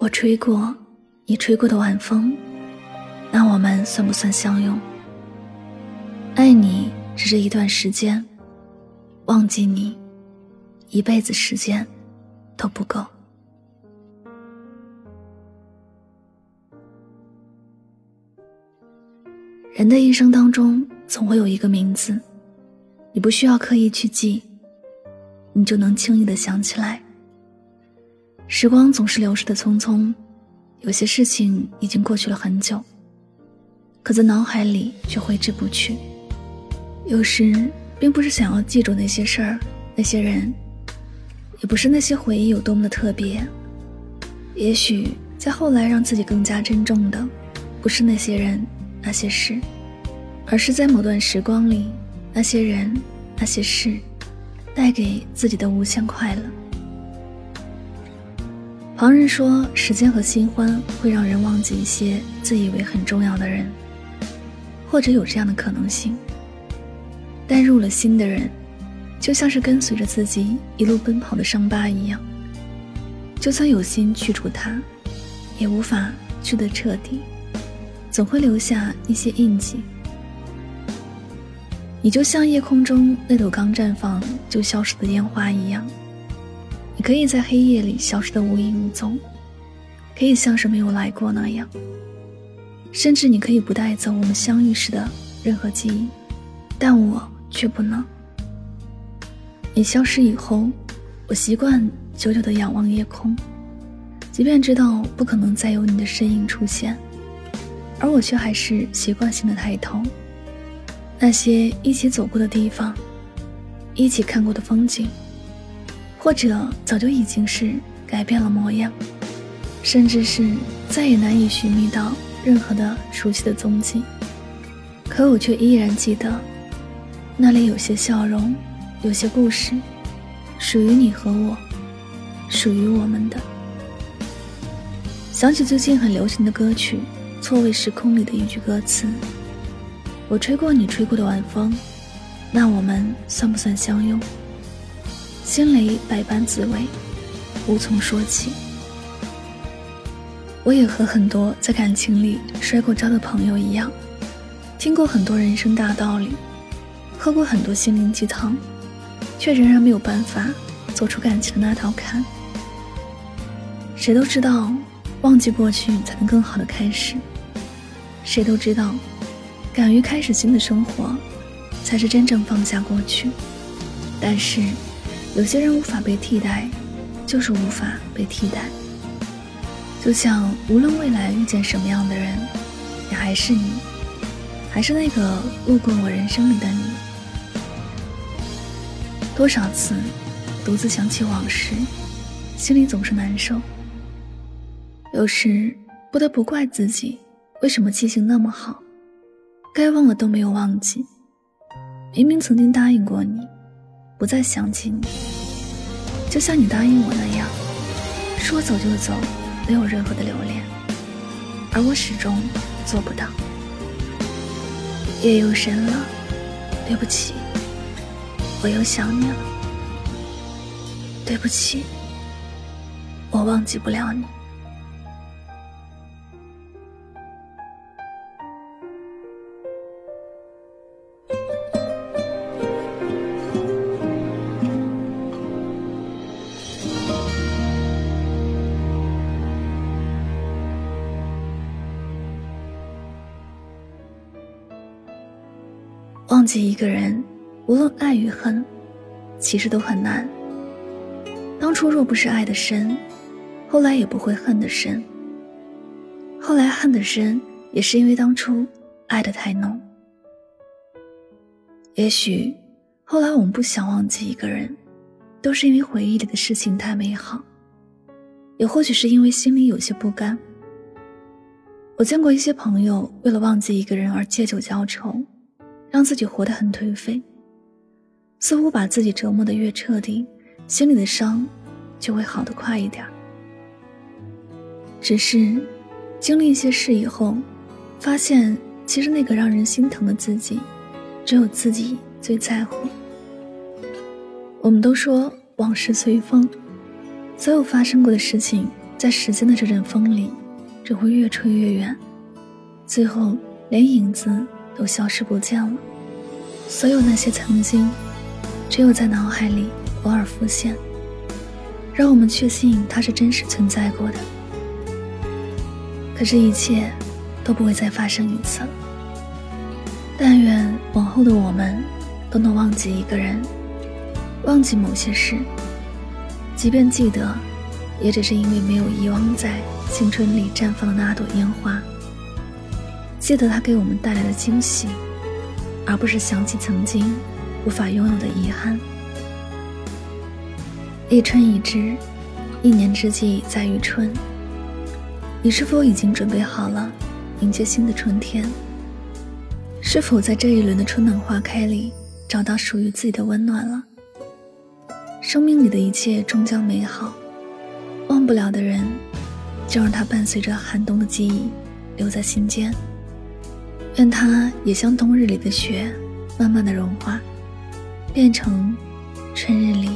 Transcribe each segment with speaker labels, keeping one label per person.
Speaker 1: 我吹过你吹过的晚风，那我们算不算相拥？爱你只是一段时间，忘记你，一辈子时间都不够。人的一生当中，总会有一个名字，你不需要刻意去记，你就能轻易的想起来。时光总是流逝的匆匆，有些事情已经过去了很久，可在脑海里却挥之不去。有时，并不是想要记住那些事儿、那些人，也不是那些回忆有多么的特别。也许，在后来让自己更加珍重的，不是那些人、那些事，而是在某段时光里，那些人、那些事，带给自己的无限快乐。旁人说，时间和新欢会让人忘记一些自以为很重要的人，或者有这样的可能性。但入了心的人，就像是跟随着自己一路奔跑的伤疤一样，就算有心去除它，也无法去得彻底，总会留下一些印记。你就像夜空中那朵刚绽放就消失的烟花一样。可以在黑夜里消失得无影无踪，可以像是没有来过那样，甚至你可以不带走我们相遇时的任何记忆，但我却不能。你消失以后，我习惯久久地仰望夜空，即便知道不可能再有你的身影出现，而我却还是习惯性的抬头。那些一起走过的地方，一起看过的风景。或者早就已经是改变了模样，甚至是再也难以寻觅到任何的熟悉的踪迹。可我却依然记得，那里有些笑容，有些故事，属于你和我，属于我们的。想起最近很流行的歌曲《错位时空》里的一句歌词：“我吹过你吹过的晚风，那我们算不算相拥？”心里百般滋味，无从说起。我也和很多在感情里摔过跤的朋友一样，听过很多人生大道理，喝过很多心灵鸡汤，却仍然没有办法走出感情的那道坎。谁都知道，忘记过去才能更好的开始；谁都知道，敢于开始新的生活，才是真正放下过去。但是。有些人无法被替代，就是无法被替代。就像无论未来遇见什么样的人，也还是你，还是那个路过我人生里的你。多少次独自想起往事，心里总是难受。有时不得不怪自己，为什么记性那么好，该忘了都没有忘记。明明曾经答应过你。不再想起你，就像你答应我那样，说走就走，没有任何的留恋，而我始终做不到。夜又深了，对不起，我又想你了。对不起，我忘记不了你。忘记一个人，无论爱与恨，其实都很难。当初若不是爱的深，后来也不会恨的深。后来恨的深，也是因为当初爱的太浓。也许后来我们不想忘记一个人，都是因为回忆里的事情太美好，也或许是因为心里有些不甘。我见过一些朋友，为了忘记一个人而借酒浇愁。让自己活得很颓废，似乎把自己折磨的越彻底，心里的伤就会好得快一点。只是经历一些事以后，发现其实那个让人心疼的自己，只有自己最在乎。我们都说往事随风，所有发生过的事情在时间的这阵风里，只会越吹越远，最后连影子都消失不见了。所有那些曾经，只有在脑海里偶尔浮现，让我们确信它是真实存在过的。可是，一切都不会再发生一次了。但愿往后的我们，都能忘记一个人，忘记某些事，即便记得。也只是因为没有遗忘在青春里绽放的那朵烟花，记得它给我们带来的惊喜，而不是想起曾经无法拥有的遗憾。一春已至，一年之计在于春。你是否已经准备好了迎接新的春天？是否在这一轮的春暖花开里找到属于自己的温暖了？生命里的一切终将美好。忘不了的人，就让它伴随着寒冬的记忆留在心间。愿它也像冬日里的雪，慢慢的融化，变成春日里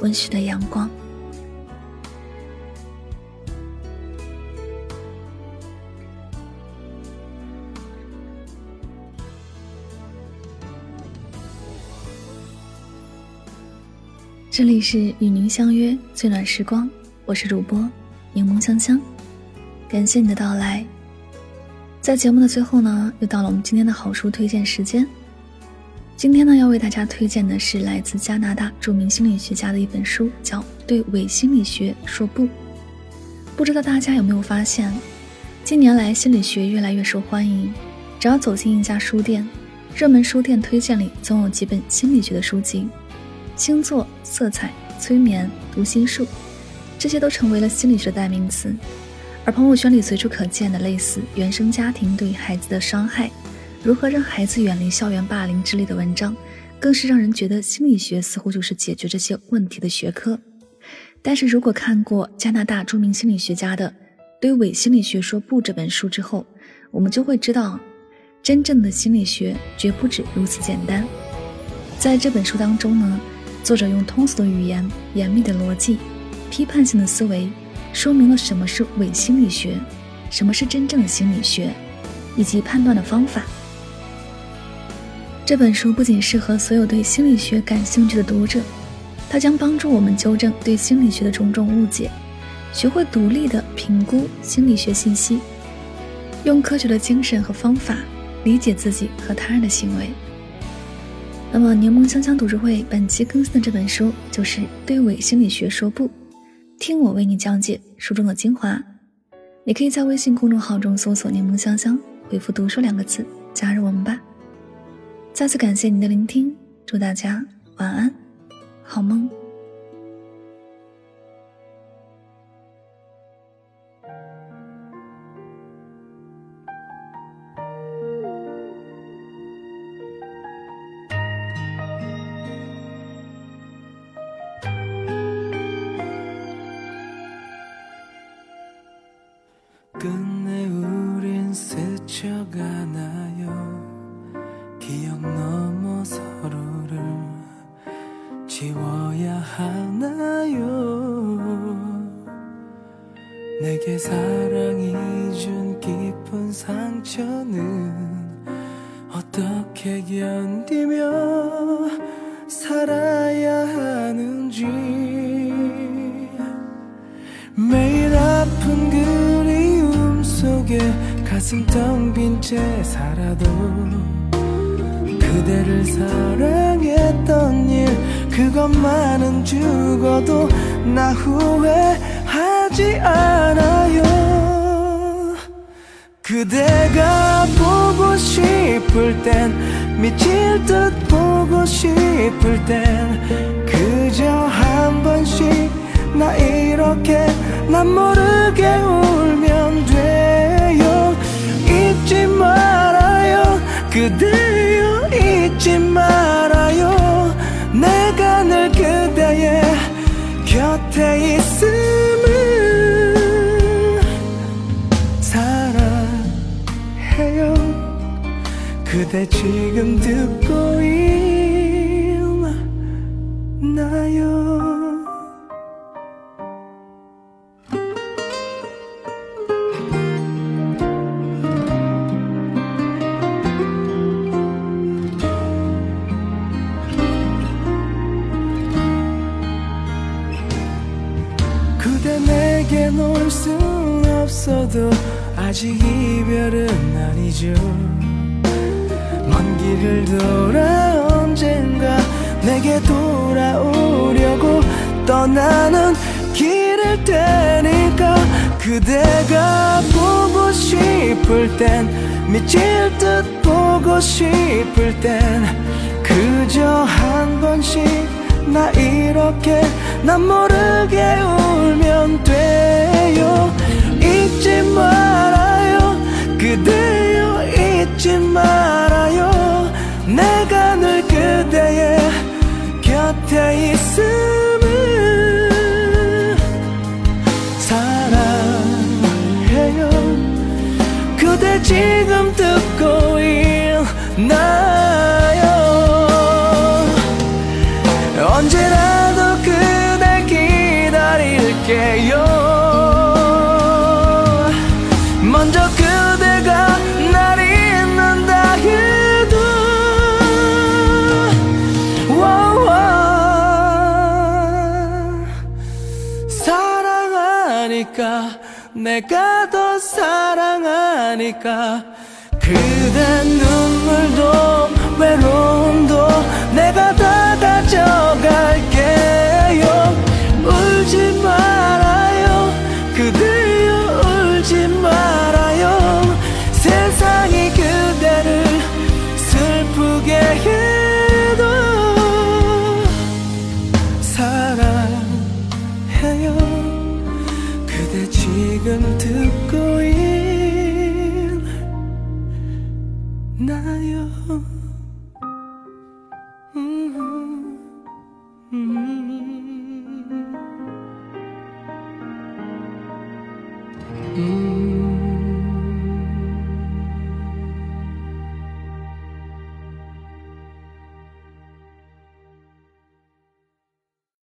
Speaker 1: 温煦的阳光。这里是与您相约最暖时光。我是主播柠檬香香，感谢你的到来。在节目的最后呢，又到了我们今天的好书推荐时间。今天呢，要为大家推荐的是来自加拿大著名心理学家的一本书，叫《对伪心理学说不》。不知道大家有没有发现，近年来心理学越来越受欢迎。只要走进一家书店，热门书店推荐里总有几本心理学的书籍，星座、色彩、催眠、读心术。这些都成为了心理学的代名词，而朋友圈里随处可见的类似原生家庭对孩子的伤害，如何让孩子远离校园霸凌之类的文章，更是让人觉得心理学似乎就是解决这些问题的学科。但是如果看过加拿大著名心理学家的《对伪心理学说不》这本书之后，我们就会知道，真正的心理学绝不止如此简单。在这本书当中呢，作者用通俗的语言、严密的逻辑。批判性的思维，说明了什么是伪心理学，什么是真正的心理学，以及判断的方法。这本书不仅适合所有对心理学感兴趣的读者，它将帮助我们纠正对心理学的种种误解，学会独立的评估心理学信息，用科学的精神和方法理解自己和他人的行为。那么，柠檬香香读书会本期更新的这本书就是《对伪心理学说不》。听我为你讲解书中的精华，你可以在微信公众号中搜索“柠檬香香”，回复“读书”两个字，加入我们吧。再次感谢您的聆听，祝大家晚安，好梦。
Speaker 2: 끝내 우린 스쳐가나요. 기억 넘어 서로를 지워야 하나요. 내게 사랑이 준 깊은 상처는 어떻게 견디며 살아야 하는지. 매일 아픈 그 속에 가슴 텅 빈 채 살아도 그대를 사랑했던 일 그것만은 죽어도 나 후회하지 않아요. 그대가 보고 싶을 땐 미칠 듯 보고 싶을 땐 그저 한 번씩 나 이렇게 난 모르게 울면 돼요 잊지 말아요. 그대여 잊지 말아요. 내가 늘 그대의 곁에 있음을 사랑해요. 그대 지금 듣고 순 없어도 아직 이별은 아니죠. 먼 길을 돌아 언젠가 내게 돌아오려고 떠나는 길일 테니까 그대가 보고 싶을 땐 미칠 듯 보고 싶을 땐 그저 한 번씩 나 이렇게 난 모르게 울면 돼요 잊지 말아요. 그대여 잊지 말아요. 내가 늘 그대의 곁에 있음을 사랑해요. 그대 지금 듣고 있나 내가 더 사랑하니까 그대 눈물도 외로움도 내가 다 Oh.